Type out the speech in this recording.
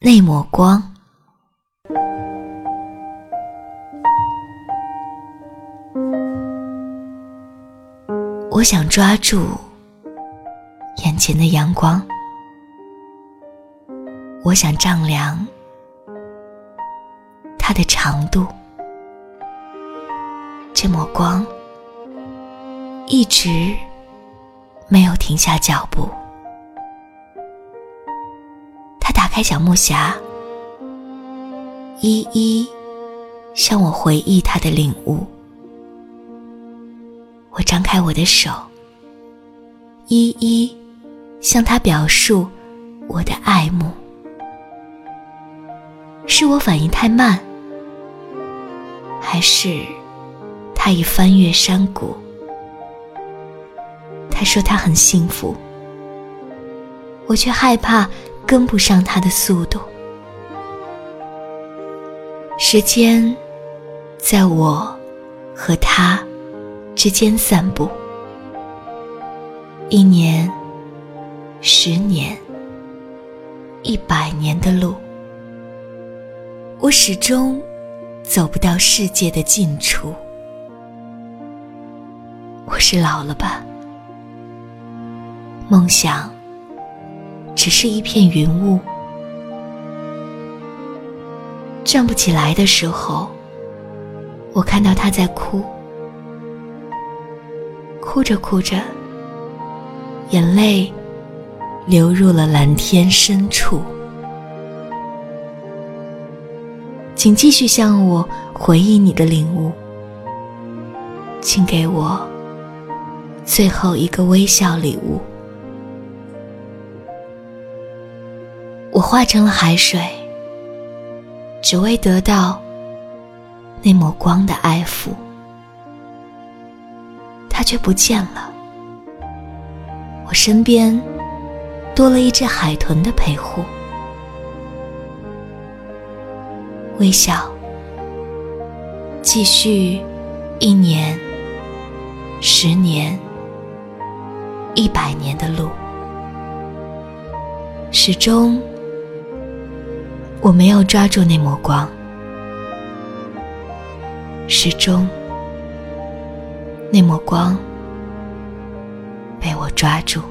那抹光。我想抓住眼前的阳光，我想丈量它的长度。这抹光一直没有停下脚步。开小木匣，一一向我回忆他的领悟。我张开我的手，一一向他表述我的爱慕。是我反应太慢，还是他已翻越山谷？他说他很幸福，我却害怕跟不上他的速度。时间在我和他。之间散步，一年、十年、一百年的路，我始终走不到世界的尽处。我是老了吧？梦想只是一片云雾，站不起来的时候，我看到他在哭。哭着哭着，眼泪流入了蓝天深处。请继续向我回忆你的领悟，请给我最后一个微笑礼物。我化成了海水，只为得到那抹光的爱抚。他却不见了，我身边多了一只海豚的陪护。微笑，继续一年、十年、一百年的路，始终我没有抓住那抹光，始终。那抹光被我抓住。